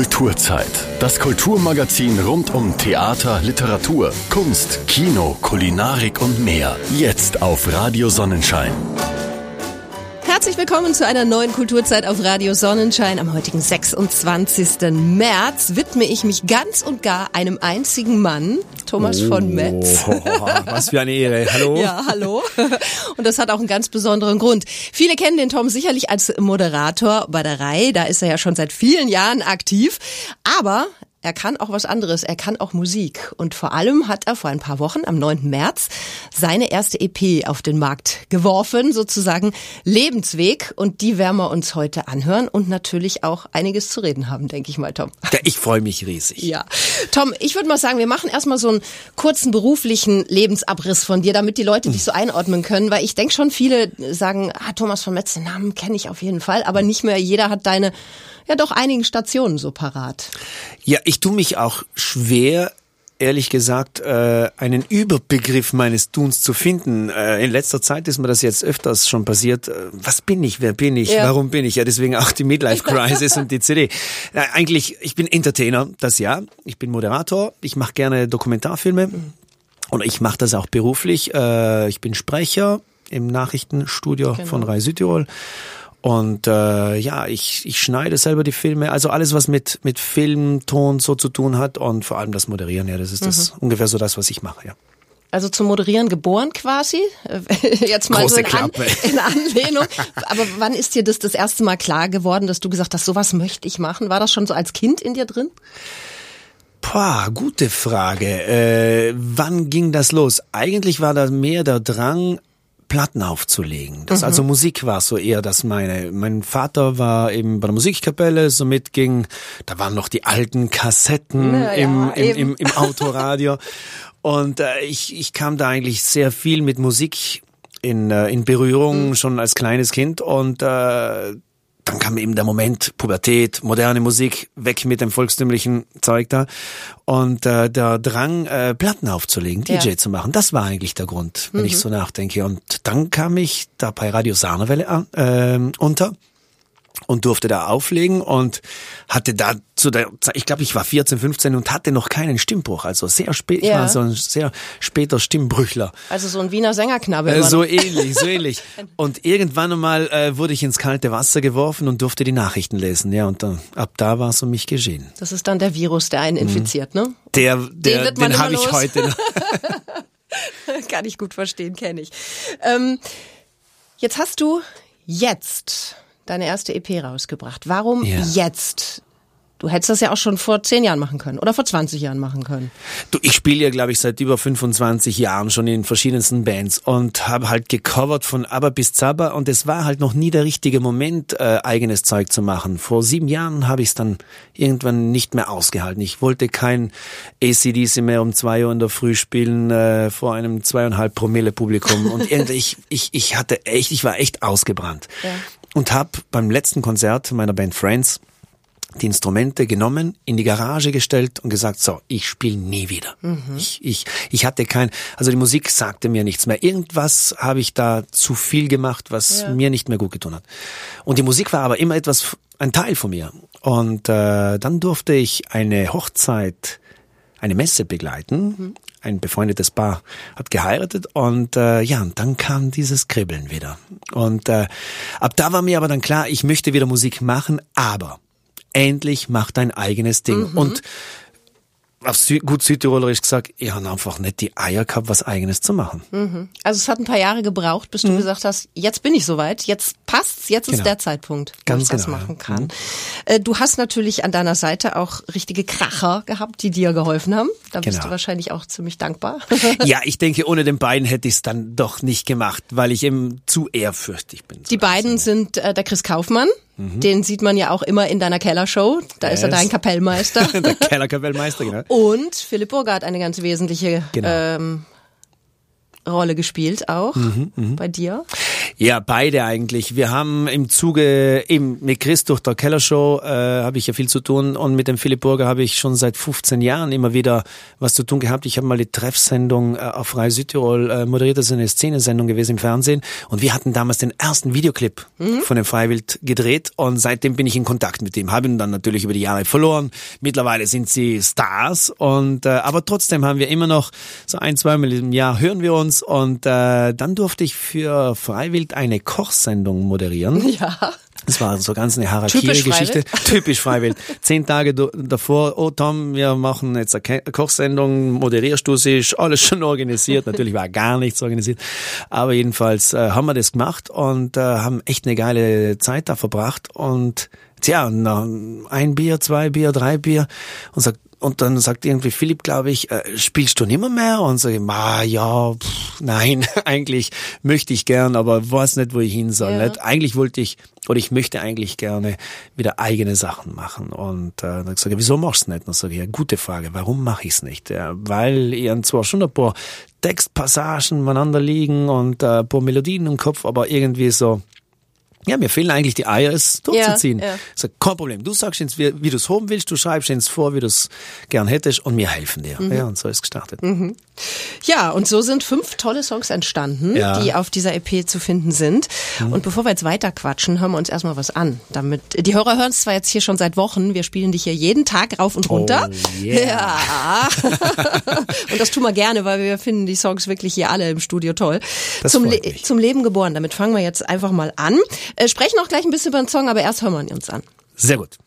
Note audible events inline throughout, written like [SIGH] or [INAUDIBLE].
Kulturzeit. Das Kulturmagazin rund um Theater, Literatur, Kunst, Kino, Kulinarik und mehr. Jetzt auf Radio Sonnenschein. Herzlich willkommen zu einer neuen Kulturzeit auf Radio Sonnenschein. Am heutigen 26. März widme ich mich ganz und gar einem einzigen Mann, Thomas oh, von Metz. [LAUGHS] was für eine Ehre. Hallo. Ja, hallo. [LAUGHS] Und das hat auch einen ganz besonderen Grund. Viele kennen den Tom sicherlich als Moderator bei der Reihe. Da ist er ja schon seit vielen Jahren aktiv. Aber er kann auch was anderes, er kann auch Musik. Und vor allem hat er vor ein paar Wochen, am 9. März, seine erste EP auf den Markt geworfen, sozusagen Lebensweg. Und die werden wir uns heute anhören und natürlich auch einiges zu reden haben, denke ich mal, Tom. Ja, ich freue mich riesig. Ja. Tom, ich würde mal sagen, wir machen erstmal so einen kurzen beruflichen Lebensabriss von dir, damit die Leute dich so einordnen können, weil ich denke schon, viele sagen, ah, Thomas von Metz, den Namen kenne ich auf jeden Fall, aber nicht mehr jeder hat deine ja doch einigen Stationen so parat. Ja, ich tue mich auch schwer, ehrlich gesagt, äh, einen Überbegriff meines Tuns zu finden. Äh, in letzter Zeit ist mir das jetzt öfters schon passiert. Äh, was bin ich? Wer bin ich? Ja. Warum bin ich? Ja, deswegen auch die Midlife Crisis und die [LAUGHS] CD. Äh, eigentlich, ich bin Entertainer, das ja. Ich bin Moderator. Ich mache gerne Dokumentarfilme. Mhm. Und ich mache das auch beruflich. Äh, ich bin Sprecher im Nachrichtenstudio genau. von Rai Südtirol und äh, ja, ich, ich schneide selber die Filme, also alles, was mit, mit Film, Ton so zu tun hat und vor allem das Moderieren, ja, das ist das mhm. ungefähr so das, was ich mache, ja. Also zum Moderieren geboren quasi? [LAUGHS] Jetzt mal Große so in, An [LAUGHS] in Anlehnung. Aber wann ist dir das das erste Mal klar geworden, dass du gesagt hast, sowas möchte ich machen? War das schon so als Kind in dir drin? Boah, gute Frage. Äh, wann ging das los? Eigentlich war da mehr der Drang, Platten aufzulegen. Das, mhm. Also Musik war so eher das meine. Mein Vater war eben bei der Musikkapelle, somit ging, da waren noch die alten Kassetten ja, im, im, im, im, Autoradio. [LAUGHS] Und äh, ich, ich kam da eigentlich sehr viel mit Musik in, äh, in Berührung, mhm. schon als kleines Kind. Und äh, dann kam eben der Moment Pubertät, moderne Musik, weg mit dem volkstümlichen Zeug da und äh, der Drang, äh, Platten aufzulegen, DJ ja. zu machen. Das war eigentlich der Grund, wenn mhm. ich so nachdenke. Und dann kam ich da bei Radio Sahnewelle an, äh, unter und durfte da auflegen und hatte da zu der Zeit, ich glaube, ich war 14, 15 und hatte noch keinen Stimmbruch, also sehr spät, ja. ich war so ein sehr später Stimmbrüchler. Also so ein Wiener Sängerknabe. Äh, so ähnlich, so ähnlich. [LAUGHS] Und irgendwann einmal äh, wurde ich ins kalte Wasser geworfen und durfte die Nachrichten lesen, ja, und äh, ab da war es um mich geschehen. Das ist dann der Virus, der einen mhm. infiziert, ne? Der, der, den, den habe ich heute noch. [LAUGHS] Kann ich gut verstehen, kenne ich. Ähm, jetzt hast du jetzt deine erste EP rausgebracht. Warum ja. jetzt? Du hättest das ja auch schon vor zehn Jahren machen können oder vor 20 Jahren machen können. Du, ich spiele ja, glaube ich, seit über 25 Jahren schon in verschiedensten Bands und habe halt gecovert von Aber bis Zaba und es war halt noch nie der richtige Moment, äh, eigenes Zeug zu machen. Vor sieben Jahren habe ich es dann irgendwann nicht mehr ausgehalten. Ich wollte kein ACDC mehr um zwei Uhr in der Früh spielen äh, vor einem zweieinhalb Promille Publikum und [LAUGHS] irgendwie ich, ich, ich hatte echt, ich war echt ausgebrannt. Ja und habe beim letzten Konzert meiner Band Friends die Instrumente genommen, in die Garage gestellt und gesagt, so, ich spiele nie wieder. Mhm. Ich, ich, ich hatte kein, also die Musik sagte mir nichts mehr. Irgendwas habe ich da zu viel gemacht, was ja. mir nicht mehr gut getan hat. Und die Musik war aber immer etwas, ein Teil von mir. Und äh, dann durfte ich eine Hochzeit, eine Messe begleiten mhm ein befreundetes Paar hat geheiratet und äh, ja, und dann kam dieses Kribbeln wieder. Und äh, ab da war mir aber dann klar, ich möchte wieder Musik machen, aber endlich mach dein eigenes Ding. Mhm. Und auf Sü gut Südtirolerisch gesagt, ich habe einfach nicht die Eier gehabt, was eigenes zu machen. Mhm. Also es hat ein paar Jahre gebraucht, bis du mhm. gesagt hast, jetzt bin ich soweit, jetzt passt's, jetzt genau. ist der Zeitpunkt, wo Ganz ich das genau, machen kann. Mhm. Du hast natürlich an deiner Seite auch richtige Kracher gehabt, die dir geholfen haben. Da bist genau. du wahrscheinlich auch ziemlich dankbar. [LAUGHS] [LAUGHS] ja, ich denke, ohne den beiden hätte ich es dann doch nicht gemacht, weil ich eben zu ehrfürchtig bin. Die beiden sind äh, der Chris Kaufmann, Mhm. Den sieht man ja auch immer in deiner Kellershow. Da yes. ist er dein Kapellmeister. [LAUGHS] Der Kellerkapellmeister, genau. Und Philipp Burger hat eine ganz wesentliche genau. ähm, Rolle gespielt auch mhm, mh. bei dir. Ja, beide eigentlich. Wir haben im Zuge eben mit Chris durch der Kellershow äh, habe ich ja viel zu tun und mit dem Philipp Burger habe ich schon seit 15 Jahren immer wieder was zu tun gehabt. Ich habe mal die Treffsendung äh, auf Freie Südtirol äh, moderiert, das ist eine Szenensendung gewesen im Fernsehen und wir hatten damals den ersten Videoclip mhm. von dem Freiwild gedreht und seitdem bin ich in Kontakt mit dem. Habe ihn dann natürlich über die Jahre verloren. Mittlerweile sind sie Stars und äh, aber trotzdem haben wir immer noch so ein, zweimal im Jahr hören wir uns und äh, dann durfte ich für Freiwild eine Kochsendung moderieren. [LAUGHS] Ja. Das war so ganz eine Harakiri-Geschichte. [LAUGHS] Typisch Freiwild. Zehn Tage davor, oh Tom, wir machen jetzt eine Kochsendung, moderierst du ist alles schon organisiert. Natürlich war gar nichts organisiert. Aber jedenfalls äh, haben wir das gemacht und äh, haben echt eine geile Zeit da verbracht. Und tja, ein Bier, zwei Bier, drei Bier und sagt, und dann sagt irgendwie Philipp, glaube ich, äh, spielst du nimmer mehr? Und sage ich, ah, ja, pff, nein, [LAUGHS] eigentlich möchte ich gern, aber weiß nicht, wo ich hin soll. Ja. Nicht? Eigentlich wollte ich, oder ich möchte eigentlich gerne wieder eigene Sachen machen. Und äh, dann sage ich, wieso machst du nicht? Und dann sage ich, ja, gute Frage, warum mache ich es nicht? Ja, weil ihr zwar schon ein paar Textpassagen miteinander liegen und äh, ein paar Melodien im Kopf, aber irgendwie so, ja, mir fehlen eigentlich die Eier, es durchzuziehen. Ja, ja. Sag, kein Problem. Du sagst uns, wie, wie du es haben willst, du schreibst uns vor, wie du es gern hättest und wir helfen dir. Mhm. Ja, und so ist gestartet. Mhm. Ja, und so sind fünf tolle Songs entstanden, ja. die auf dieser EP zu finden sind. Mhm. Und bevor wir jetzt weiter quatschen, hören wir uns erstmal was an. Damit die Hörer hören es zwar jetzt hier schon seit Wochen, wir spielen dich hier jeden Tag rauf und runter. Oh, yeah. Ja. [LAUGHS] und das tun wir gerne, weil wir finden die Songs wirklich hier alle im Studio toll. Das zum, Le zum Leben geboren. Damit fangen wir jetzt einfach mal an. Äh, sprechen auch gleich ein bisschen über den Song, aber erst hören wir ihn uns an. Sehr gut.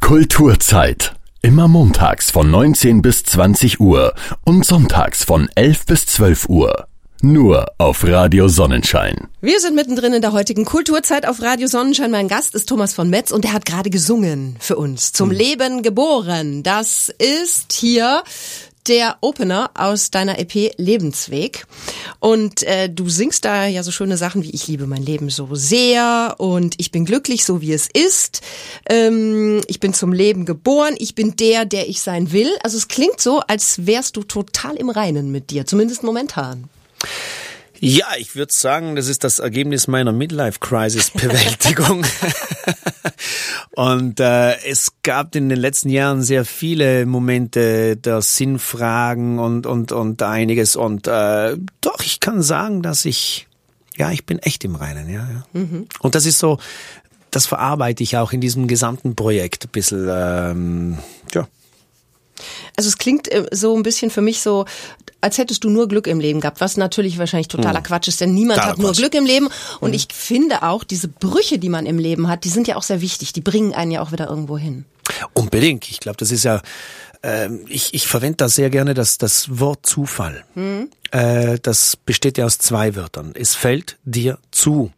Kulturzeit. Immer montags von 19 bis 20 Uhr und sonntags von 11 bis 12 Uhr. Nur auf Radio Sonnenschein. Wir sind mittendrin in der heutigen Kulturzeit auf Radio Sonnenschein. Mein Gast ist Thomas von Metz und der hat gerade gesungen für uns. Zum hm. Leben geboren. Das ist hier der Opener aus deiner EP Lebensweg. Und äh, du singst da ja so schöne Sachen wie Ich liebe mein Leben so sehr und ich bin glücklich, so wie es ist. Ähm, ich bin zum Leben geboren, ich bin der, der ich sein will. Also es klingt so, als wärst du total im Reinen mit dir, zumindest momentan. Ja, ich würde sagen, das ist das Ergebnis meiner Midlife-Crisis-Bewältigung. [LAUGHS] und äh, es gab in den letzten Jahren sehr viele Momente der Sinnfragen und und und einiges. Und äh, doch, ich kann sagen, dass ich ja, ich bin echt im Reinen, ja. ja. Mhm. Und das ist so, das verarbeite ich auch in diesem gesamten Projekt ein bisschen, ähm, ja. Also es klingt äh, so ein bisschen für mich so, als hättest du nur Glück im Leben gehabt, was natürlich wahrscheinlich totaler hm. Quatsch ist, denn niemand Totaler hat nur Quatsch. Glück im Leben. Und hm. ich finde auch, diese Brüche, die man im Leben hat, die sind ja auch sehr wichtig. Die bringen einen ja auch wieder irgendwo hin. Unbedingt. Ich glaube, das ist ja, äh, ich, ich verwende da sehr gerne das, das Wort Zufall. Hm. Äh, das besteht ja aus zwei Wörtern. Es fällt dir zu.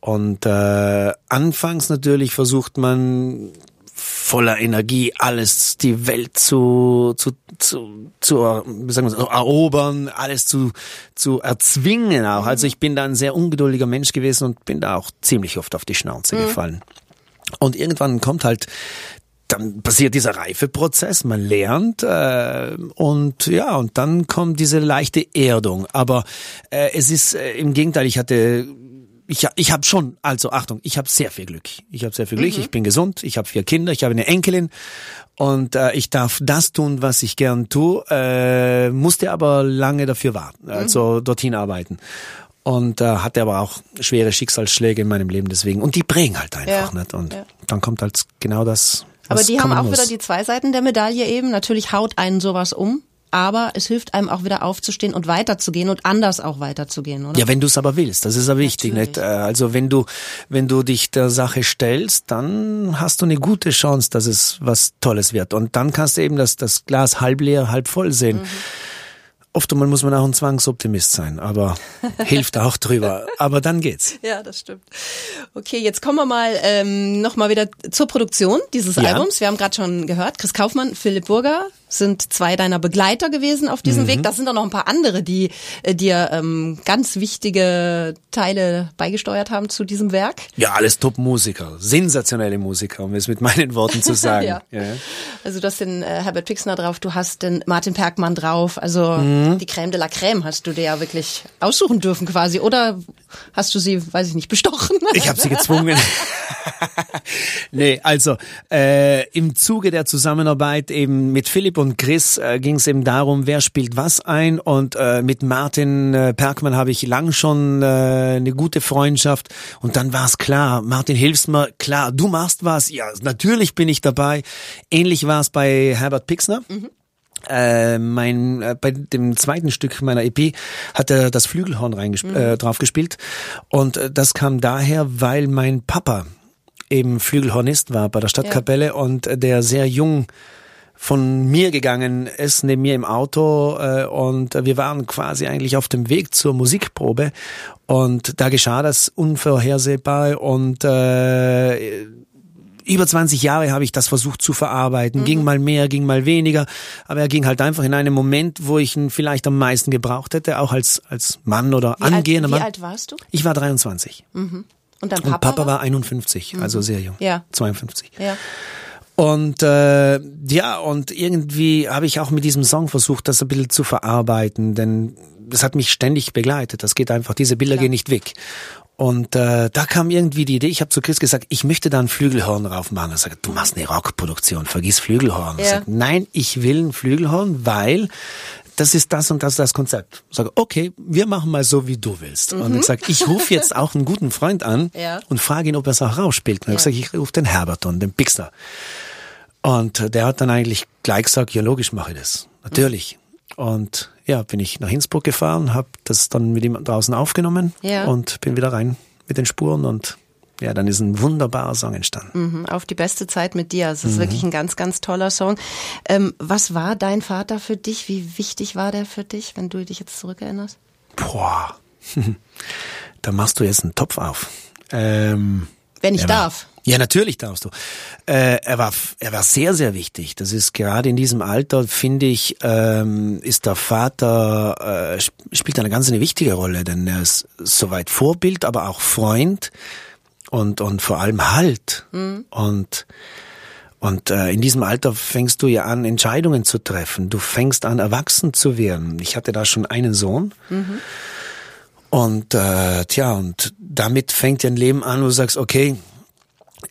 Und äh, anfangs natürlich versucht man voller Energie alles die Welt zu zu zu, zu wie sagen wir so, erobern, alles zu zu erzwingen auch. Also ich bin da ein sehr ungeduldiger Mensch gewesen und bin da auch ziemlich oft auf die Schnauze mhm. gefallen. Und irgendwann kommt halt dann passiert dieser Reifeprozess, man lernt äh, und ja, und dann kommt diese leichte Erdung. Aber äh, es ist äh, im Gegenteil, ich hatte ich, ich habe schon, also Achtung, ich habe sehr viel Glück. Ich habe sehr viel Glück, mhm. ich bin gesund, ich habe vier Kinder, ich habe eine Enkelin und äh, ich darf das tun, was ich gern tue, äh, musste aber lange dafür warten, mhm. also dorthin arbeiten. Und äh, hatte aber auch schwere Schicksalsschläge in meinem Leben deswegen. Und die prägen halt einfach ja. nicht. Und ja. dann kommt halt genau das. Aber die haben auch muss. wieder die zwei Seiten der Medaille eben. Natürlich haut einen sowas um aber es hilft einem auch wieder aufzustehen und weiterzugehen und anders auch weiterzugehen, oder? Ja, wenn du es aber willst, das ist ja wichtig. Nicht? Äh, also wenn du, wenn du dich der Sache stellst, dann hast du eine gute Chance, dass es was Tolles wird. Und dann kannst du eben das, das Glas halb leer, halb voll sehen. Mhm. Oft einmal muss man auch ein Zwangsoptimist sein, aber [LAUGHS] hilft auch drüber. Aber dann geht's. Ja, das stimmt. Okay, jetzt kommen wir mal ähm, noch mal wieder zur Produktion dieses ja. Albums. Wir haben gerade schon gehört, Chris Kaufmann, Philipp Burger, sind zwei deiner Begleiter gewesen auf diesem mhm. Weg. Das sind auch noch ein paar andere, die äh, dir ähm, ganz wichtige Teile beigesteuert haben zu diesem Werk. Ja, alles Top-Musiker, sensationelle Musiker, um es mit meinen Worten zu sagen. [LAUGHS] ja. ja. Also du hast den äh, Herbert Pixner drauf, du hast den Martin Perkmann drauf, also mhm. Mhm. Die Crème de la Crème hast du dir ja wirklich aussuchen dürfen quasi. Oder hast du sie, weiß ich nicht, bestochen? Ich habe sie gezwungen. [LAUGHS] nee, also äh, im Zuge der Zusammenarbeit eben mit Philipp und Chris äh, ging es eben darum, wer spielt was ein. Und äh, mit Martin äh, Perkmann habe ich lang schon äh, eine gute Freundschaft. Und dann war es klar, Martin, hilfst mir, klar, du machst was. Ja, natürlich bin ich dabei. Ähnlich war es bei Herbert Pixner. Mhm. Äh, mein äh, bei dem zweiten Stück meiner EP hat er das Flügelhorn mhm. äh, drauf gespielt und äh, das kam daher, weil mein Papa eben Flügelhornist war bei der Stadtkapelle ja. und der sehr jung von mir gegangen ist, neben mir im Auto äh, und wir waren quasi eigentlich auf dem Weg zur Musikprobe und da geschah das unvorhersehbar und äh, über 20 Jahre habe ich das versucht zu verarbeiten. Mhm. Ging mal mehr, ging mal weniger. Aber er ging halt einfach in einem Moment, wo ich ihn vielleicht am meisten gebraucht hätte, auch als, als Mann oder wie angehender alt, Mann. Wie alt warst du? Ich war 23. Mhm. Und dein Papa? Und Papa war, war 51, mhm. also sehr jung. Ja. 52. Ja. Und äh, ja, und irgendwie habe ich auch mit diesem Song versucht, das ein bisschen zu verarbeiten, denn das hat mich ständig begleitet. Das geht einfach, diese Bilder Klar. gehen nicht weg. Und äh, da kam irgendwie die Idee, ich habe zu Chris gesagt, ich möchte da ein Flügelhorn drauf machen. Er sagt, du machst eine Rockproduktion, vergiss Flügelhorn. Ja. Ich sag, nein, ich will ein Flügelhorn, weil das ist das und das das Konzept. Ich sage, okay, wir machen mal so, wie du willst. Mhm. Und ich sage, ich rufe jetzt auch einen guten Freund an [LAUGHS] ja. und frage ihn, ob er es auch rausspielt. Und ja. ich sage, ich rufe den Herbert an, den Pixner. Und der hat dann eigentlich gleich gesagt, ja logisch mache ich das. Natürlich. Mhm. Und ja, bin ich nach Innsbruck gefahren, habe das dann mit ihm draußen aufgenommen ja. und bin wieder rein mit den Spuren und ja, dann ist ein wunderbarer Song entstanden. Mhm, auf die beste Zeit mit dir. Es ist mhm. wirklich ein ganz, ganz toller Song. Ähm, was war dein Vater für dich? Wie wichtig war der für dich, wenn du dich jetzt zurückerinnerst? Boah, [LAUGHS] da machst du jetzt einen Topf auf. Ähm, wenn ich darf. Ja, natürlich darfst du. Äh, er war, er war sehr, sehr wichtig. Das ist gerade in diesem Alter, finde ich, ähm, ist der Vater äh, spielt eine ganz eine wichtige Rolle, denn er ist soweit Vorbild, aber auch Freund und und vor allem Halt mhm. und und äh, in diesem Alter fängst du ja an, Entscheidungen zu treffen. Du fängst an, erwachsen zu werden. Ich hatte da schon einen Sohn. Mhm. Und äh, tja, und damit fängt ja ein Leben an, wo du sagst, okay,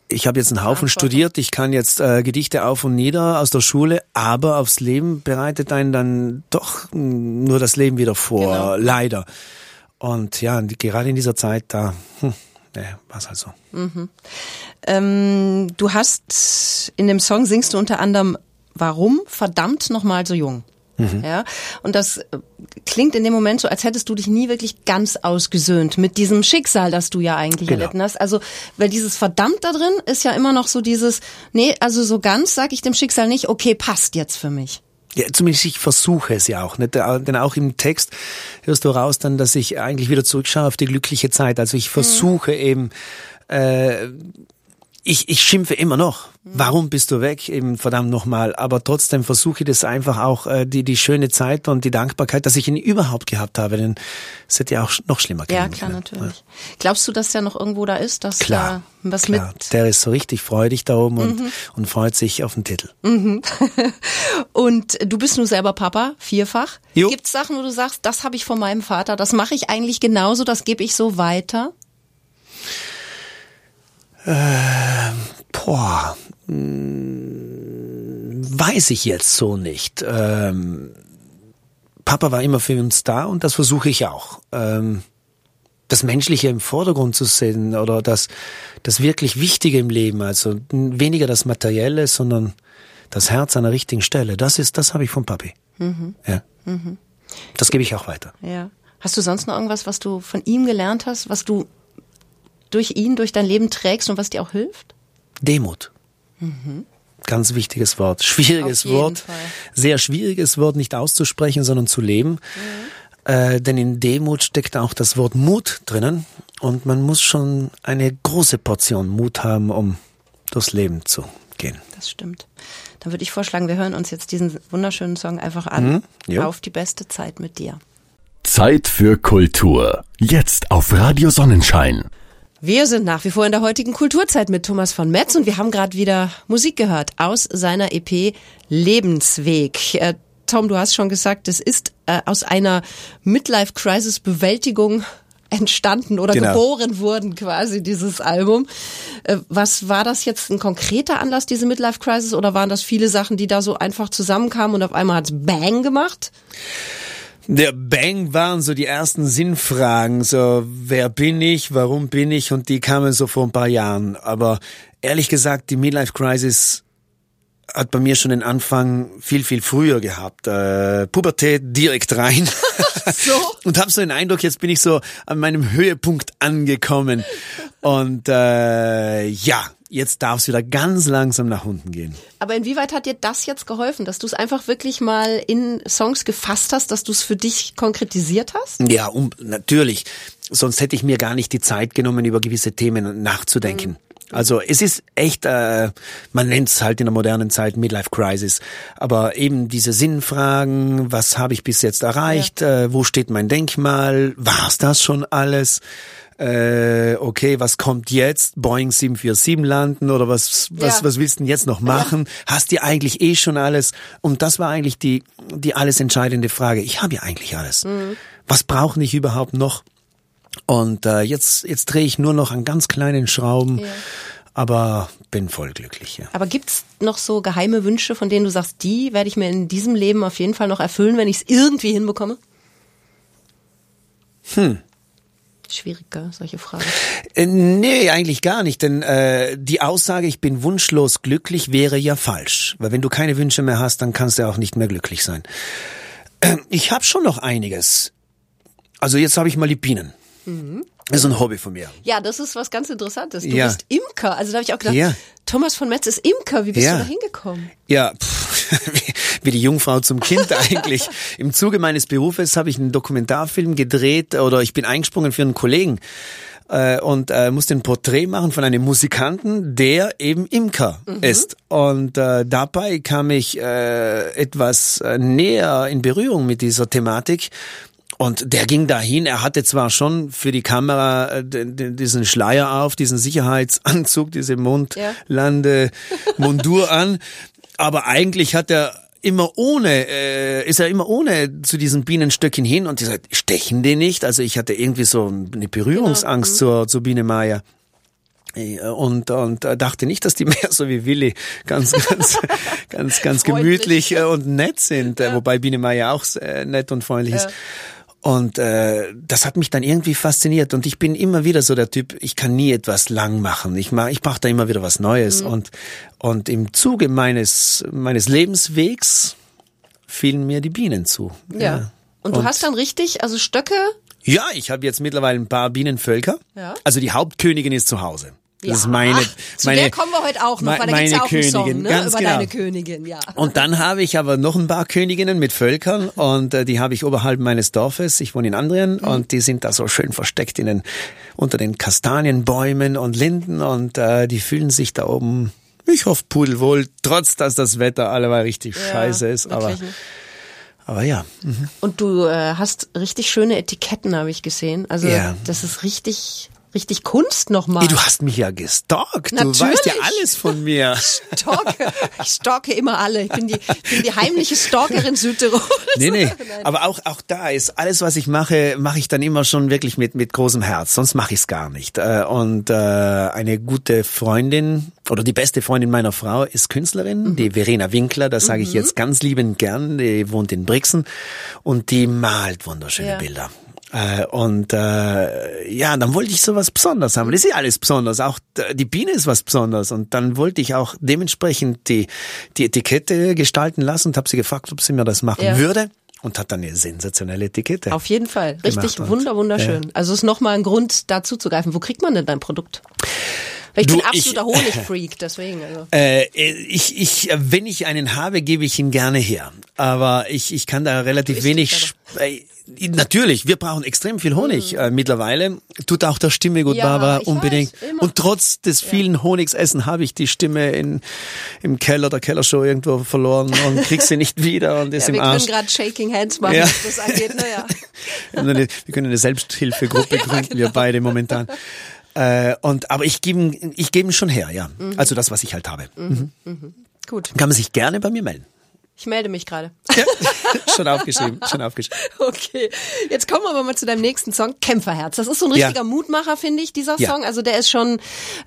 ich habe jetzt einen Haufen studiert, ich kann jetzt äh, Gedichte auf und nieder aus der Schule, aber aufs Leben bereitet einen dann doch nur das Leben wieder vor, genau. leider. Und ja, gerade in dieser Zeit, da hm, nee, war es halt so. Mhm. Ähm, du hast in dem Song singst du unter anderem Warum verdammt nochmal so jung? Mhm. Ja, und das äh, klingt in dem Moment so, als hättest du dich nie wirklich ganz ausgesöhnt mit diesem Schicksal, das du ja eigentlich genau. erlitten hast. Also, weil dieses verdammt da drin ist ja immer noch so dieses, nee, also so ganz sag ich dem Schicksal nicht, okay, passt jetzt für mich. Ja, zumindest ich versuche es ja auch. Nicht? Denn auch im Text hörst du raus dann, dass ich eigentlich wieder zurückschaue auf die glückliche Zeit. Also ich versuche mhm. eben äh, ich, ich schimpfe immer noch. Warum bist du weg? Eben verdammt nochmal. Aber trotzdem versuche ich das einfach auch, äh, die, die schöne Zeit und die Dankbarkeit, dass ich ihn überhaupt gehabt habe. Denn es hätte ja auch noch schlimmer gehen Ja, klar, natürlich. Ja. Glaubst du, dass der noch irgendwo da ist? Dass klar, da was klar. mit der ist so richtig freudig da oben und, mhm. und freut sich auf den Titel. Mhm. [LAUGHS] und du bist nun selber Papa, vierfach. Gibt es Sachen, wo du sagst, das habe ich von meinem Vater, das mache ich eigentlich genauso, das gebe ich so weiter? Äh, boah, hm, weiß ich jetzt so nicht. Ähm, Papa war immer für uns da und das versuche ich auch. Ähm, das Menschliche im Vordergrund zu sehen oder das, das wirklich Wichtige im Leben, also weniger das Materielle, sondern das Herz an der richtigen Stelle. Das ist, das habe ich vom Papi. Mhm. Ja. Mhm. Das gebe ich auch weiter. Ja. Hast du sonst noch irgendwas, was du von ihm gelernt hast, was du durch ihn, durch dein Leben trägst und was dir auch hilft? Demut. Mhm. Ganz wichtiges Wort. Schwieriges Wort. Fall. Sehr schwieriges Wort, nicht auszusprechen, sondern zu leben. Mhm. Äh, denn in Demut steckt auch das Wort Mut drinnen. Und man muss schon eine große Portion Mut haben, um durchs Leben zu gehen. Das stimmt. Dann würde ich vorschlagen, wir hören uns jetzt diesen wunderschönen Song einfach an. Mhm, auf die beste Zeit mit dir. Zeit für Kultur. Jetzt auf Radio Sonnenschein. Wir sind nach wie vor in der heutigen Kulturzeit mit Thomas von Metz und wir haben gerade wieder Musik gehört aus seiner EP Lebensweg. Äh, Tom, du hast schon gesagt, es ist äh, aus einer Midlife-Crisis-Bewältigung entstanden oder Genau. geboren wurden quasi dieses Album. Äh, Was war das jetzt ein konkreter Anlass, diese Midlife Crisis, oder waren das viele Sachen, die da so einfach zusammenkamen und auf einmal hat's Bang gemacht? Der Bang waren so die ersten Sinnfragen, so wer bin ich, warum bin ich und die kamen so vor ein paar Jahren. Aber ehrlich gesagt, die Midlife Crisis hat bei mir schon den Anfang viel, viel früher gehabt. Äh, Pubertät direkt rein. [LAUGHS] So? [LAUGHS] Und habe so den Eindruck, jetzt bin ich so an meinem Höhepunkt angekommen. Und äh, ja, jetzt darf es wieder ganz langsam nach unten gehen. Aber inwieweit hat dir das jetzt geholfen, dass du es einfach wirklich mal in Songs gefasst hast, dass du es für dich konkretisiert hast? Ja, um, natürlich. Sonst hätte ich mir gar nicht die Zeit genommen, über gewisse Themen nachzudenken. Also es ist echt, äh, man nennt es halt in der modernen Zeit Midlife Crisis, aber eben diese Sinnfragen, was habe ich bis jetzt erreicht, äh, wo steht mein Denkmal, war's das schon alles? Äh, okay, was kommt jetzt? Boeing 747 landen oder was, was, Ja. was willst du denn jetzt noch machen? Hast du eigentlich eh schon alles? Und das war eigentlich die, die alles entscheidende Frage. Ich habe ja eigentlich alles. Was brauche ich überhaupt noch? Und äh, jetzt, jetzt drehe ich nur noch an ganz kleinen Schrauben, aber bin voll glücklich. Ja. Aber gibt's noch so geheime Wünsche, von denen du sagst, die werde ich mir in diesem Leben auf jeden Fall noch erfüllen, wenn ich es irgendwie hinbekomme? Hm. Schwierig, gell, solche Fragen. Äh, nee, eigentlich gar nicht, denn äh, die Aussage, ich bin wunschlos glücklich, wäre ja falsch. Weil wenn du keine Wünsche mehr hast, dann kannst du auch nicht mehr glücklich sein. Äh, [CLEARS THROAT] ich habe schon noch einiges. Also jetzt habe ich mal die Bienen. Das ist ein Hobby von mir. Ja, das ist was ganz Interessantes. Du Ja. bist Imker. Also da habe ich auch gedacht, Ja. Thomas von Metz ist Imker. Wie bist Ja. du da hingekommen? Ja, pff, [LAUGHS] wie- wie die Jungfrau zum Kind eigentlich. [LAUGHS] Im Zuge meines Berufes habe ich einen Dokumentarfilm gedreht oder ich bin eingesprungen für einen Kollegen äh, und äh, musste ein Porträt machen von einem Musikanten, der eben Imker ist. Und äh, dabei kam ich äh, etwas äh, näher in Berührung mit dieser Thematik. Und der ging dahin, er hatte zwar schon für die Kamera äh, diesen Schleier auf, diesen Sicherheitsanzug, [LAUGHS] diese Mondlande-Mondur [LAUGHS] an, aber eigentlich hat er immer ohne, äh, ist er immer ohne zu diesen Bienenstöcken hin. Und die sagt, stechen die nicht? Also ich hatte irgendwie so eine Berührungsangst zur, zur Biene Maya. Äh, Und, und äh, dachte nicht, dass die mehr so wie Willi ganz, ganz, ganz, ganz gemütlich und nett sind, äh, wobei Biene Maya auch nett und freundlich ist. Und äh, das hat mich dann irgendwie fasziniert und ich bin immer wieder so der Typ, ich kann nie etwas lang machen. Ich mach, ich brauche da immer wieder was Neues und und im Zuge meines meines Lebenswegs fielen mir die Bienen zu. Ja. Und du hast dann richtig, also Stöcke, Ja, ich habe jetzt mittlerweile ein paar Bienenvölker. Ja. Also die Hauptkönigin ist zu Hause. Das Ja. ist meine, zu meine, der kommen wir heute auch noch, weil da gibt's ja auch einen Song, Königin, ne? über genau. deine Königin, ja. Und dann habe ich aber noch ein paar Königinnen mit Völkern und äh, die habe ich oberhalb meines Dorfes. Ich wohne in Andrien Mhm. und die sind da so schön versteckt in den, unter den Kastanienbäumen und Linden und äh, die fühlen sich da oben, ich hoffe, pudelwohl, trotz dass das Wetter allemal richtig scheiße ist. Aber, ne? aber ja. Und du äh, hast richtig schöne Etiketten, habe ich gesehen. Also Ja. das ist richtig, richtig Kunst nochmal. Du hast mich ja gestalkt. Du weißt ja alles von mir. [LAUGHS] stalke. Ich stalke immer alle. Ich bin die, ich bin die heimliche Stalkerin Südtirols. [LAUGHS] Nee, nee. [LAUGHS] Aber auch, auch da ist alles, was ich mache, mache ich dann immer schon wirklich mit, mit großem Herz. Sonst mache ich es gar nicht. Äh, Und äh, eine gute Freundin oder die beste Freundin meiner Frau ist Künstlerin, die Verena Winkler. Das sage ich jetzt ganz liebend gern. Die wohnt in Brixen und die malt wunderschöne Ja. Bilder. Äh, und äh, ja, dann wollte ich sowas Besonderes haben. Das ist ja alles besonders. Auch die Biene ist was Besonderes. Und dann wollte ich auch dementsprechend die, die Etikette gestalten lassen und habe sie gefragt, ob sie mir das machen Ja. würde. Und hat dann eine sensationelle Etikette. Auf jeden Fall. Richtig wunder, wunderschön. Also ist nochmal ein Grund, dazu zu greifen. Wo kriegt man denn dein Produkt? Weil ich Du, bin ich- absoluter [LAUGHS] Honigfreak, deswegen. Also. Äh, ich, ich, wenn ich einen habe, gebe ich ihn gerne her. Aber ich, ich kann da relativ wenig. Äh, natürlich, wir brauchen extrem viel Honig äh, mittlerweile. Tut auch der Stimme gut, Ja, Barbara, unbedingt. weiß. Und trotz des vielen Honigsessen habe ich die Stimme in, im Keller der Kellershow irgendwo verloren und krieg sie nicht wieder und ist Ja, im wir Arsch. können gerade Shaking Hands machen, Ja. was das angeht. Naja. Wir [LAUGHS] wir können eine Selbsthilfegruppe [LAUGHS] gründen, wir beide momentan. Äh, und aber ich gebe ich gebe schon her, ja. Also das, was ich halt habe. Mhm. Gut. Kann man sich gerne bei mir melden. Ich melde mich gerade. Ja, [LAUGHS] schon aufgeschrieben, schon aufgeschrieben. [LAUGHS] Okay, jetzt kommen wir aber mal zu deinem nächsten Song, Kämpferherz. Das ist so ein richtiger Ja. Mutmacher, finde ich, dieser Ja. Song. Also der ist schon,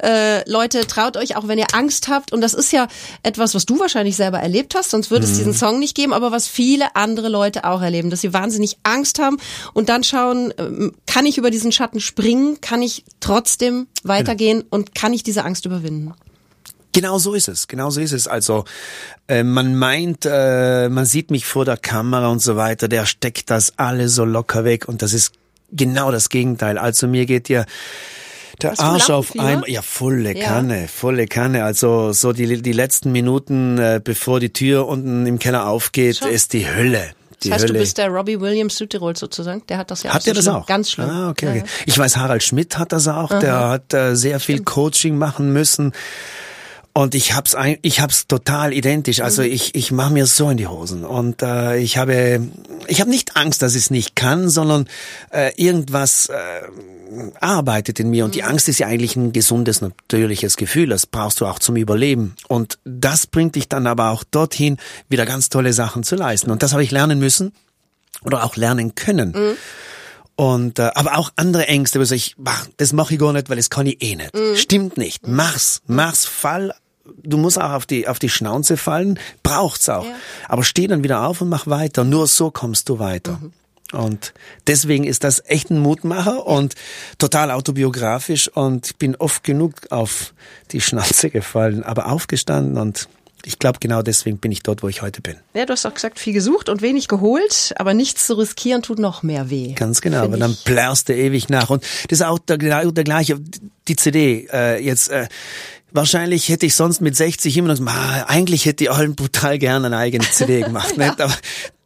äh, Leute, traut euch, auch wenn ihr Angst habt. Und das ist ja etwas, was du wahrscheinlich selber erlebt hast, sonst würde es Mhm. diesen Song nicht geben, aber was viele andere Leute auch erleben, dass sie wahnsinnig Angst haben und dann schauen, ähm, kann ich über diesen Schatten springen, kann ich trotzdem weitergehen und kann ich diese Angst überwinden? Genau so ist es, genau so ist es. Also äh, man meint, äh, man sieht mich vor der Kamera und so weiter, der steckt das alles so locker weg und das ist genau das Gegenteil. Also mir geht ja der Arsch auf einmal, ja volle Ja. Kanne, volle Kanne. Also so die die letzten Minuten, äh, bevor die Tür unten im Keller aufgeht, Schon. ist die Hölle. Die Das heißt, Hölle. du bist der Robbie Williams Südtirol sozusagen. Der hat das ja auch Hat so er das schlimm. auch? Ganz schlimm. Ah, okay, okay. Ich weiß, Harald Schmidt hat das auch. Der hat äh, sehr viel Coaching machen müssen. Und ich hab's, ein, ich hab's total identisch. Also ich, ich mache mir so in die Hosen. Und äh, ich habe, ich habe nicht Angst, dass ich es nicht kann, sondern äh, irgendwas äh, arbeitet in mir. Und die Angst ist ja eigentlich ein gesundes, natürliches Gefühl. Das brauchst du auch zum Überleben. Und das bringt dich dann aber auch dorthin, wieder ganz tolle Sachen zu leisten. Und das habe ich lernen müssen oder auch lernen können. Und äh, aber auch andere Ängste, wo ich, bah, das mache ich gar nicht, weil das kann ich eh nicht. Stimmt nicht. Mach's, mach's, fall. Du musst auch auf die auf die Schnauze fallen, braucht's auch. Ja. Aber steh dann wieder auf und mach weiter. Nur so kommst du weiter. Und deswegen ist das echt ein Mutmacher und total autobiografisch und ich bin oft genug auf die Schnauze gefallen, aber aufgestanden und ich glaube genau deswegen bin ich dort, wo ich heute bin. Ja, du hast auch gesagt, viel gesucht und wenig geholt, aber nichts zu riskieren tut noch mehr weh. Ganz genau, aber dann plärrst du ewig nach. Und das ist auch der, der, der gleiche, die CD, äh, jetzt, äh, wahrscheinlich hätte ich sonst mit 60 immer noch gesagt, "Ma, eigentlich hätte ich allen brutal gerne eine eigene CD [LAUGHS] gemacht, nicht? aber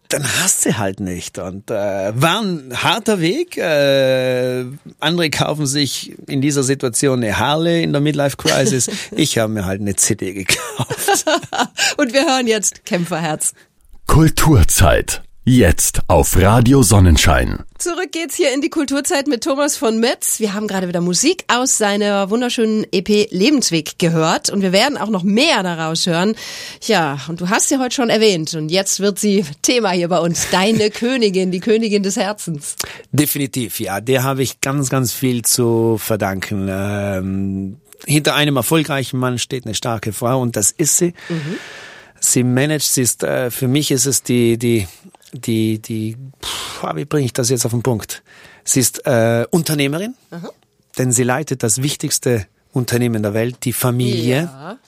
dann hast sie halt nicht. Und äh, war ein harter Weg. Äh, andere kaufen sich in dieser Situation eine Harley in der Midlife Crisis. [LAUGHS] Ich habe mir halt eine CD gekauft. [LAUGHS] Und wir hören jetzt Kämpferherz. Kulturzeit. Jetzt auf Radio Sonnenschein. Zurück geht's hier in die Kulturzeit mit Thomas von Metz. Wir haben gerade wieder Musik aus seiner wunderschönen EP Lebensweg gehört und wir werden auch noch mehr daraus hören. Ja, und du hast sie heute schon erwähnt und jetzt wird sie Thema hier bei uns. Deine [LAUGHS] Königin, die Königin des Herzens. Definitiv, ja. Der habe ich ganz, ganz viel zu verdanken. Ähm, hinter einem erfolgreichen Mann steht eine starke Frau und das ist sie. Sie managt, sie ist, äh, für mich ist es die, die, die, die, pff, wie bringe ich das jetzt auf den Punkt? Sie ist äh, Unternehmerin, denn sie leitet das wichtigste Unternehmen der Welt, die Familie Ja.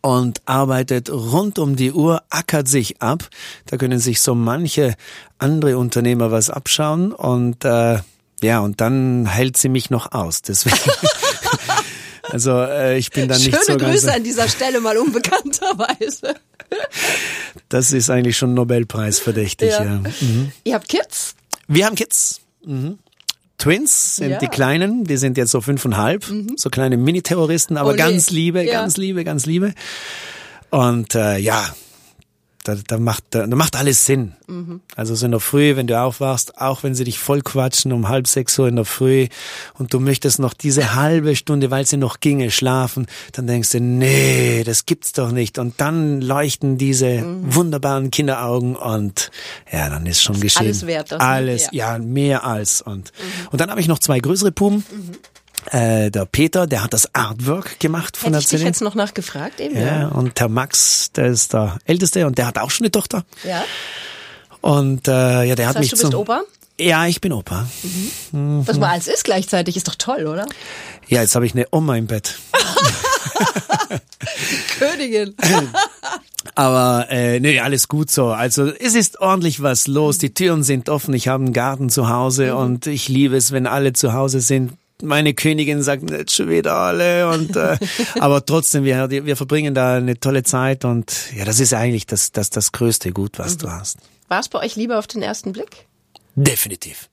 und arbeitet rund um die Uhr, ackert sich ab. Da können sich so manche andere Unternehmer was abschauen und äh, ja, und dann hält sie mich noch aus. Deswegen. [LAUGHS] [LAUGHS] Also äh, ich bin dann nicht Schöne so ganz. Grüße an dieser Stelle mal unbekannterweise. Das ist eigentlich schon Nobelpreis verdächtig. Ja. Ja. Mhm. Ihr habt Kids? Wir haben Kids. Mhm. Twins sind Ja. Mhm. die Kleinen, die sind jetzt so fünfeinhalb, so kleine Mini-Terroristen, aber Ole. ganz liebe, Ja. ganz liebe, ganz liebe. Und äh, ja, da, da macht da, da macht alles Sinn. Mhm. Also so in der Früh, wenn du aufwachst, auch wenn sie dich voll quatschen um halb sechs Uhr in der Früh und du möchtest noch diese halbe Stunde, weil sie noch ginge, schlafen, dann denkst du, nee, das gibt's doch nicht. Und dann leuchten diese Mhm. wunderbaren Kinderaugen und ja, dann ist schon geschehen. alles wert, das? Alles, ja. mehr als. Und, und dann habe ich noch zwei größere Puben. Äh, der Peter, der hat das Artwork gemacht von Hätte der ich dich CD. jetzt noch nachgefragt eben? Ja, und der Max, der ist der Älteste und der hat auch schon eine Tochter. ja. Und äh, ja, der hat Das heißt, mich du bist zum Opa? Ja, ich bin Opa. Was man alles ist gleichzeitig, ist doch toll, oder? Ja, jetzt habe ich eine Oma im Bett. [LAUGHS] Königin. [LAUGHS] Aber äh, nee, alles gut so. Also es ist ordentlich was los. Die Türen sind offen. Ich habe einen Garten zu Hause und ich liebe es, wenn alle zu Hause sind. Meine Königin sagt nicht schon wieder alle und äh, [LAUGHS] aber trotzdem wir wir verbringen da eine tolle Zeit und ja, das ist eigentlich das das das größte Gut, was du hast. War es bei euch lieber auf den ersten Blick? Definitiv.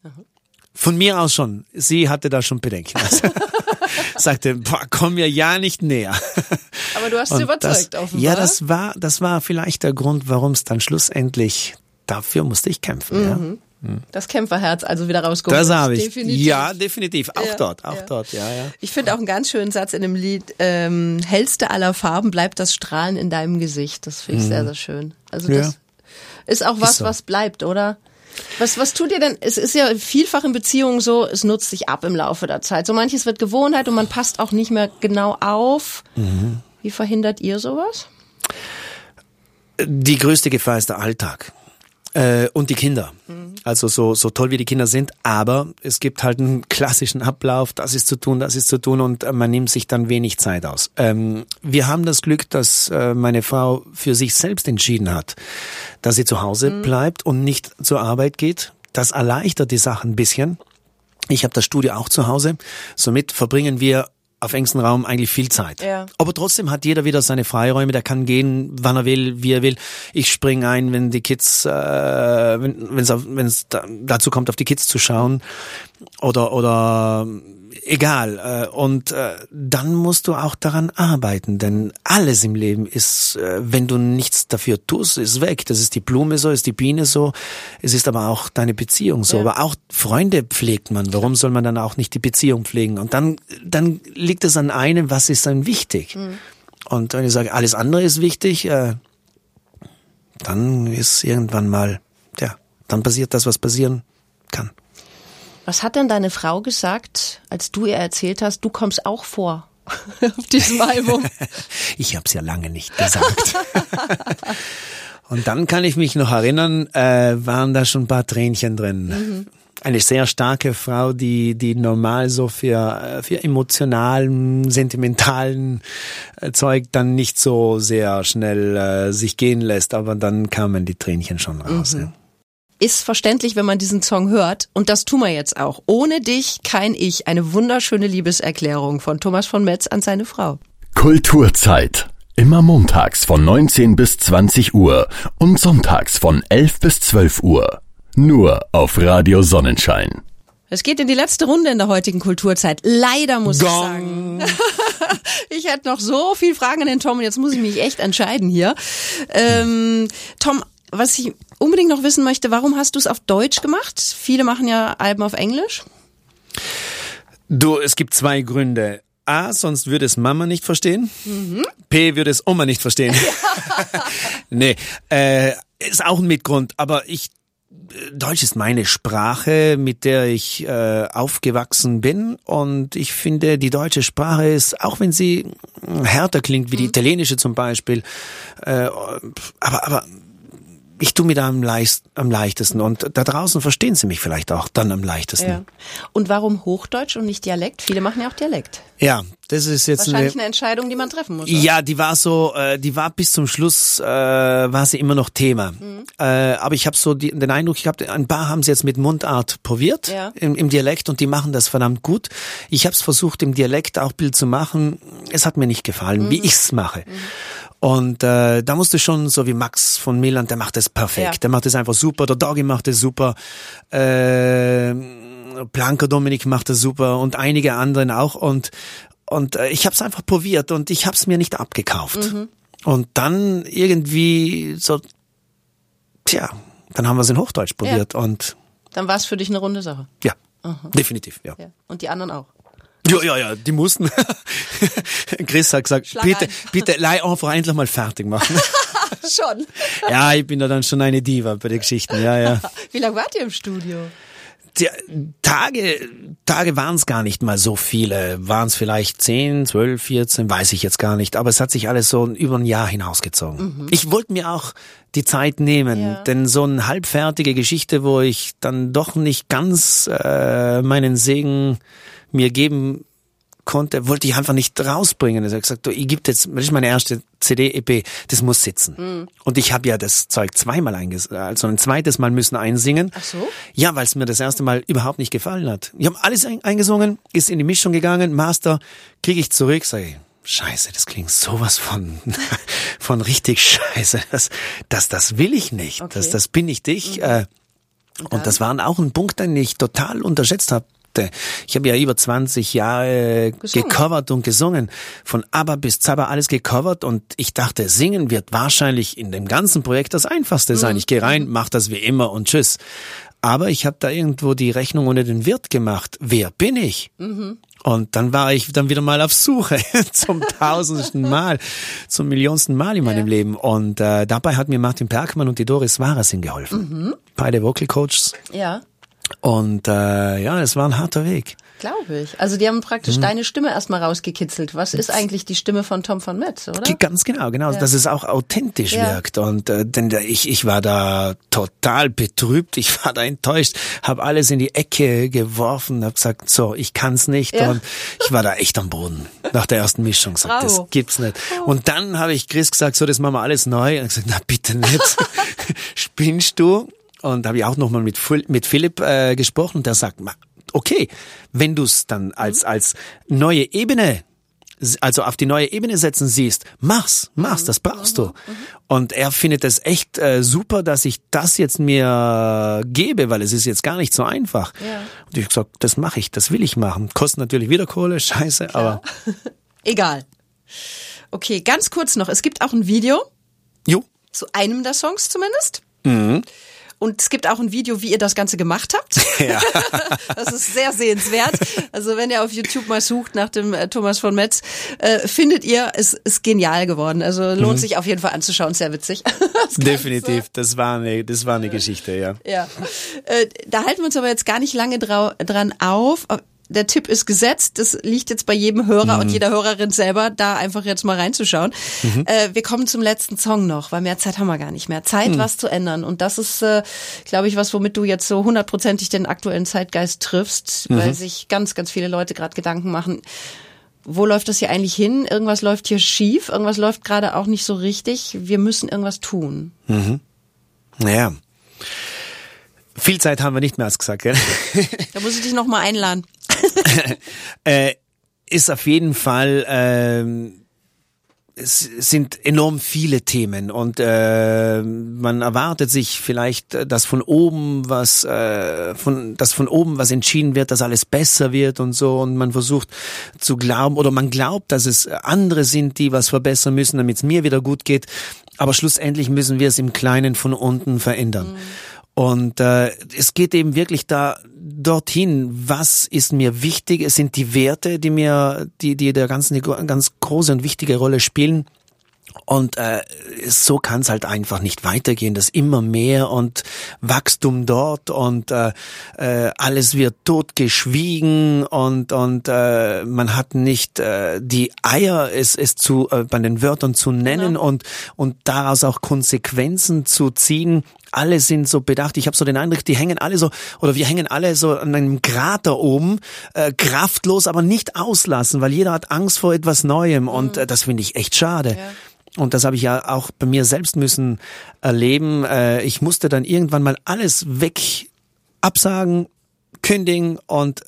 Von mir aus schon. Sie hatte da schon Bedenken. Also, [LAUGHS] [LAUGHS] sagte, boah, komm mir ja nicht näher. Aber du hast sie überzeugt, das, offenbar. Ja, das war, das war vielleicht der Grund, warum es dann schlussendlich, dafür musste ich kämpfen. Das Kämpferherz also wieder rausgeholt. Das habe ich. Definitiv. Ja, definitiv. Auch Ja, dort, auch ja. dort, ja, ja. Ich finde auch einen ganz schönen Satz in dem Lied, ähm, hellste aller Farben bleibt das Strahlen in deinem Gesicht. Das finde ich sehr, sehr schön. Also Mhm. Ja. das Ist auch was, Ist so. was bleibt, oder? Was, was tut ihr denn? Es ist ja vielfach in Beziehungen so, es nutzt sich ab im Laufe der Zeit. So manches wird Gewohnheit und man passt auch nicht mehr genau auf. Mhm. Wie verhindert ihr sowas? Die größte Gefahr ist der Alltag. Äh, und die Kinder. Also so, so toll wie die Kinder sind, aber es gibt halt einen klassischen Ablauf, das ist zu tun, das ist zu tun und äh, man nimmt sich dann wenig Zeit aus. Ähm, wir haben das Glück, dass äh, meine Frau für sich selbst entschieden hat, dass sie zu Hause bleibt und nicht zur Arbeit geht. Das erleichtert die Sache ein bisschen. Ich habe das Studio auch zu Hause. Somit verbringen wir auf engstem Raum eigentlich viel Zeit. Ja. Aber trotzdem hat jeder wieder seine Freiräume. Der kann gehen, wann er will, wie er will. Ich springe ein, wenn die Kids, äh, wenn es wenn es da, dazu kommt, auf die Kids zu schauen oder oder egal. Äh, und äh, dann musst du auch daran arbeiten, denn alles im Leben ist, äh, wenn du nichts dafür tust, ist weg. Das ist die Blume so, ist die Biene so. Es ist aber auch deine Beziehung so. Ja. Aber auch Freunde pflegt man. Warum soll man dann auch nicht die Beziehung pflegen? Und dann dann liegt es an einem, was ist dann wichtig. Und wenn ich sage, alles andere ist wichtig, dann ist irgendwann mal, ja, dann passiert das, was passieren kann. Was hat denn deine Frau gesagt, als du ihr erzählt hast, du kommst auch vor [LAUGHS] auf diesem Album? [LAUGHS] Ich habe es ja lange nicht gesagt. [LAUGHS] Und dann kann ich mich noch erinnern, äh, waren da schon ein paar Tränchen drin. Eine sehr starke Frau, die die normal so für für emotionalen, sentimentalen äh, Zeug dann nicht so sehr schnell äh, sich gehen lässt, aber dann kamen die Tränchen schon raus. ja. Ist verständlich, wenn man diesen Song hört. Und das tun wir jetzt auch. Ohne dich kein Ich. Eine wunderschöne Liebeserklärung von Thomas von Metz an seine Frau. Kulturzeit. Immer montags von 19 bis 20 Uhr und sonntags von 11 bis 12 Uhr. Nur auf Radio Sonnenschein. Es geht in die letzte Runde in der heutigen Kulturzeit. Leider muss ich Gong. sagen. [LAUGHS] Ich hätte noch so viel Fragen an den Tom und jetzt muss ich mich echt entscheiden hier. Ähm, Tom, was ich unbedingt noch wissen möchte, warum hast du es auf Deutsch gemacht? Viele machen ja Alben auf Englisch. Du, es gibt zwei Gründe. A, sonst würde es Mama nicht verstehen. P, würde es Oma nicht verstehen. [LAUGHS] [LAUGHS] nee, äh, ist auch ein Mitgrund. Aber ich, äh, Deutsch ist meine Sprache, mit der ich äh, aufgewachsen bin. Und ich finde, die deutsche Sprache ist, auch wenn sie härter klingt, wie die italienische zum Beispiel, äh, aber, aber ich tue mir da am, leicht, am leichtesten. Und da draußen verstehen sie mich vielleicht auch dann am leichtesten. Und warum Hochdeutsch und nicht Dialekt? Viele machen ja auch Dialekt. Ja, das ist jetzt Wahrscheinlich eine, eine Entscheidung, die man treffen muss. oder? Ja, die war so, äh, die war bis zum Schluss, äh, war sie immer noch Thema. Mhm. Äh, aber ich habe so die, den Eindruck gehabt, ein paar haben sie jetzt mit Mundart probiert Ja. im, im Dialekt und die machen das verdammt gut. Ich habe es versucht, im Dialekt auch Bild zu machen. Es hat mir nicht gefallen, Mhm. wie ich's mache. Und äh, da musste schon so wie Max von Milan, der macht das perfekt. Ja. Der macht das einfach super. Der Doggy macht das super. Äh, Blanca Dominik macht das super und einige anderen auch. Und und äh, ich habe es einfach probiert und ich habe es mir nicht abgekauft. Und dann irgendwie so, tja, dann haben wir es in Hochdeutsch probiert und Dann war es für dich eine runde Sache. ja, definitiv, ja. Ja. Und die anderen auch. Ja, ja, ja, die mussten. [LAUGHS] Chris hat gesagt, Schlag bitte, ein. [LAUGHS] bitte, leih einfach endlich mal fertig machen. [LAUGHS] Schon. ja, ich bin da dann schon eine Diva bei den Geschichten, ja, ja. Wie lange wart ihr im Studio? Die Tage, Tage waren es gar nicht mal so viele. Waren es vielleicht 10, 12, 14, weiß ich jetzt gar nicht. Aber es hat sich alles so über ein Jahr hinausgezogen. Ich wollte mir auch die Zeit nehmen, Ja. denn so eine halbfertige Geschichte, wo ich dann doch nicht ganz äh, meinen Segen mir geben konnte, wollte ich einfach nicht rausbringen. Also ich gesagt, du, ich gebe jetzt, das ist meine erste CD-EP, das muss sitzen. Und ich habe ja das Zeug zweimal eingesungen, also ein zweites Mal müssen einsingen. Ach so? Ja, weil es mir das erste Mal überhaupt nicht gefallen hat. Ich habe alles ein eingesungen, ist in die Mischung gegangen, Master, kriege ich zurück, sage ich, Scheiße, das klingt sowas von [LAUGHS] von richtig Scheiße. Das, das, das will ich nicht. Okay. Das, das bin ich. Äh, und das war auch ein Punkt, den ich total unterschätzt habe. Ich habe ja über 20 Jahre Gesungen. gecovert und gesungen. Von ABBA bis Zabba alles gecovert und ich dachte, singen wird wahrscheinlich in dem ganzen Projekt das Einfachste sein. Ich gehe rein, mach das wie immer und tschüss. Aber ich habe da irgendwo die Rechnung ohne den Wirt gemacht. Wer bin ich? Und dann war ich dann wieder mal auf Suche [LAUGHS] zum tausendsten Mal, zum millionsten Mal in meinem ja. Leben. Und äh, dabei hat mir Martin Perkmann und die Doris Warasin geholfen. Mhm. Beide Vocal Coaches. Ja. Und äh, ja, es war ein harter Weg. Glaube ich. Also die haben praktisch mhm. deine Stimme erstmal rausgekitzelt. Was ist eigentlich die Stimme von Tom von Metz, oder? Ganz genau, genau, ja. dass es auch authentisch ja. wirkt. Und äh, denn ich, ich war da total betrübt, [LAUGHS] ich war da enttäuscht, habe alles in die Ecke geworfen, habe gesagt, so, ich kann's nicht. Ja. Und ich war da echt am Boden nach der ersten Mischung. Gesagt, das gibt's nicht. Oh. Und dann habe ich Chris gesagt, so, das machen wir alles neu. Und gesagt, na bitte nicht. [LAUGHS] Spinnst du? Und habe ich auch nochmal mit, mit Philipp äh, gesprochen und der sagt, okay, wenn du es dann als, mhm. als neue Ebene also auf die neue Ebene setzen siehst, mach's, mach's, das brauchst du. Mhm. Und er findet es echt äh, super, dass ich das jetzt mir gebe, weil es ist jetzt gar nicht so einfach. Ja. Und ich gesagt, das mache ich, das will ich machen. Kostet natürlich wieder Kohle, [LAUGHS] scheiße, Klar. aber [LAUGHS] egal. Okay, ganz kurz noch, es gibt auch ein Video. Jo. Zu einem der Songs zumindest. Mhm. Und es gibt auch ein Video, wie ihr das Ganze gemacht habt. [LAUGHS] Ja. [LAUGHS] das ist sehr sehenswert. Also wenn ihr auf YouTube mal sucht nach dem äh, Thomas von Metz, äh, findet ihr, es ist genial geworden. Also lohnt mhm. sich auf jeden Fall anzuschauen, sehr witzig. [LAUGHS] Das Definitiv, das war eine, das war eine Geschichte, ja. Ja, äh, da halten wir uns aber jetzt gar nicht lange dran auf der Tipp ist gesetzt. Das liegt jetzt bei jedem Hörer mhm. und jeder Hörerin selber, da einfach jetzt mal reinzuschauen. Mhm. Äh, wir kommen zum letzten Song noch, weil mehr Zeit haben wir gar nicht mehr. Zeit, mhm. was zu ändern. Und das ist, äh, glaube ich, was, womit du jetzt so hundertprozentig den aktuellen Zeitgeist triffst, weil mhm. sich ganz, ganz viele Leute gerade Gedanken machen. Wo läuft das hier eigentlich hin? Irgendwas läuft hier schief, irgendwas läuft gerade auch nicht so richtig. Wir müssen irgendwas tun. Mhm. Naja. Viel Zeit haben wir nicht mehr, als gesagt, gell? Da muss ich dich noch mal einladen. [LAUGHS] äh, ist auf jeden Fall, äh, es sind enorm viele Themen und äh, man erwartet sich vielleicht, dass von oben was, äh, von, dass von oben was entschieden wird, dass alles besser wird und so und man versucht zu glauben oder man glaubt, dass es andere sind, die was verbessern müssen, damit es mir wieder gut geht. Aber schlussendlich müssen wir es im Kleinen von unten verändern. Mhm. Und äh, es geht eben wirklich da dorthin, was ist mir wichtig? Es sind die Werte, die mir, die, die der ganzen eine ganz große und wichtige Rolle spielen. Und äh, so kann es halt einfach nicht weitergehen. Das immer mehr und Wachstum dort und äh, äh, alles wird totgeschwiegen und und äh, man hat nicht äh, die Eier, es es zu äh, bei den Wörtern zu nennen genau. und und daraus auch Konsequenzen zu ziehen. Alle sind so bedacht. Ich habe so den Eindruck, die hängen alle so oder wir hängen alle so an einem Krater oben, äh, kraftlos, aber nicht auslassen, weil jeder hat Angst vor etwas Neuem mhm. und äh, das finde ich echt schade. Ja und das habe ich ja auch bei mir selbst müssen erleben. Äh, ich musste dann irgendwann mal alles weg absagen, kündigen und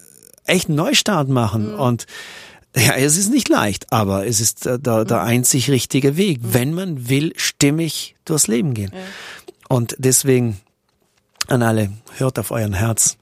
echt einen Neustart machen. Mhm. Und ja, es ist nicht leicht, aber es ist der, der, der mhm. einzig richtige Weg, mhm. wenn man will, stimmig durchs Leben gehen. Ja. Und deswegen an alle, hört auf euren Herz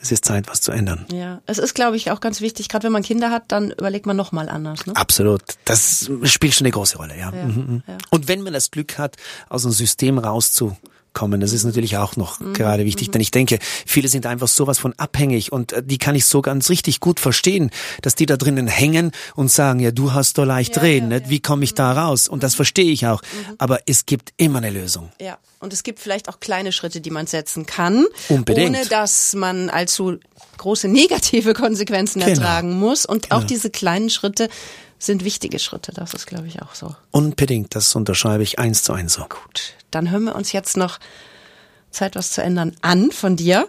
es ist Zeit, was zu ändern. Ja, es ist, glaube ich, auch ganz wichtig, gerade wenn man Kinder hat, dann überlegt man nochmal anders. Ne? Absolut. Das spielt schon eine große Rolle, ja. ja, mhm. mhm. ja. Und wenn man das Glück hat, aus dem System rauszu kommen. Das ist natürlich auch noch mhm. gerade wichtig, mhm. denn ich denke, viele sind einfach sowas von abhängig und äh, die kann ich so ganz richtig gut verstehen, dass die da drinnen hängen und sagen, ja, du hast doch leicht ja, reden, ja, ja. wie komme ich da mhm. raus? Und das verstehe ich auch, mhm. aber es gibt immer eine Lösung. Ja, und es gibt vielleicht auch kleine Schritte, die man setzen kann, Unbedingt. ohne dass man allzu große negative Konsequenzen genau. ertragen muss und genau. auch diese kleinen Schritte sind wichtige Schritte. Das ist, glaube ich, auch so. Unbedingt, das unterschreibe ich eins zu eins so. Gut, dann hören wir uns jetzt noch Zeit, was zu ändern an von dir.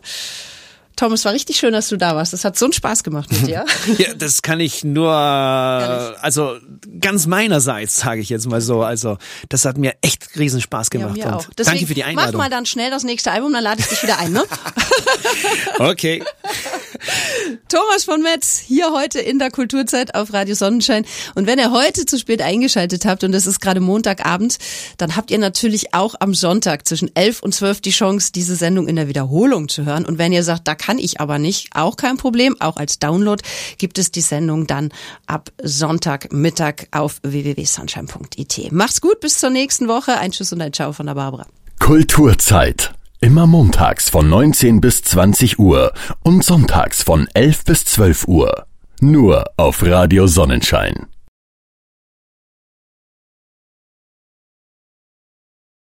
Tom, es war richtig schön, dass du da warst. Es hat so einen Spaß gemacht mit dir. [LAUGHS] ja, das kann ich nur, also ganz meinerseits, sage ich jetzt mal so. Also das hat mir echt riesen Spaß gemacht. Ja, und Deswegen danke für die Einladung. Mach mal dann schnell das nächste Album, dann lade ich dich wieder ein, ne? [LAUGHS] okay. [LAUGHS] [LAUGHS] Thomas von Metz hier heute in der Kulturzeit auf Radio Sonnenschein. Und wenn ihr heute zu spät eingeschaltet habt und es ist gerade Montagabend, dann habt ihr natürlich auch am Sonntag zwischen 11 und 12 die Chance, diese Sendung in der Wiederholung zu hören. Und wenn ihr sagt, da kann ich aber nicht, auch kein Problem. Auch als Download gibt es die Sendung dann ab Sonntagmittag auf www.sunshine.it. Macht's gut, bis zur nächsten Woche. Ein Tschüss und ein Ciao von der Barbara. Kulturzeit. Immer montags von 19 bis 20 Uhr und sonntags von 11 bis 12 Uhr. Nur auf Radio Sonnenschein.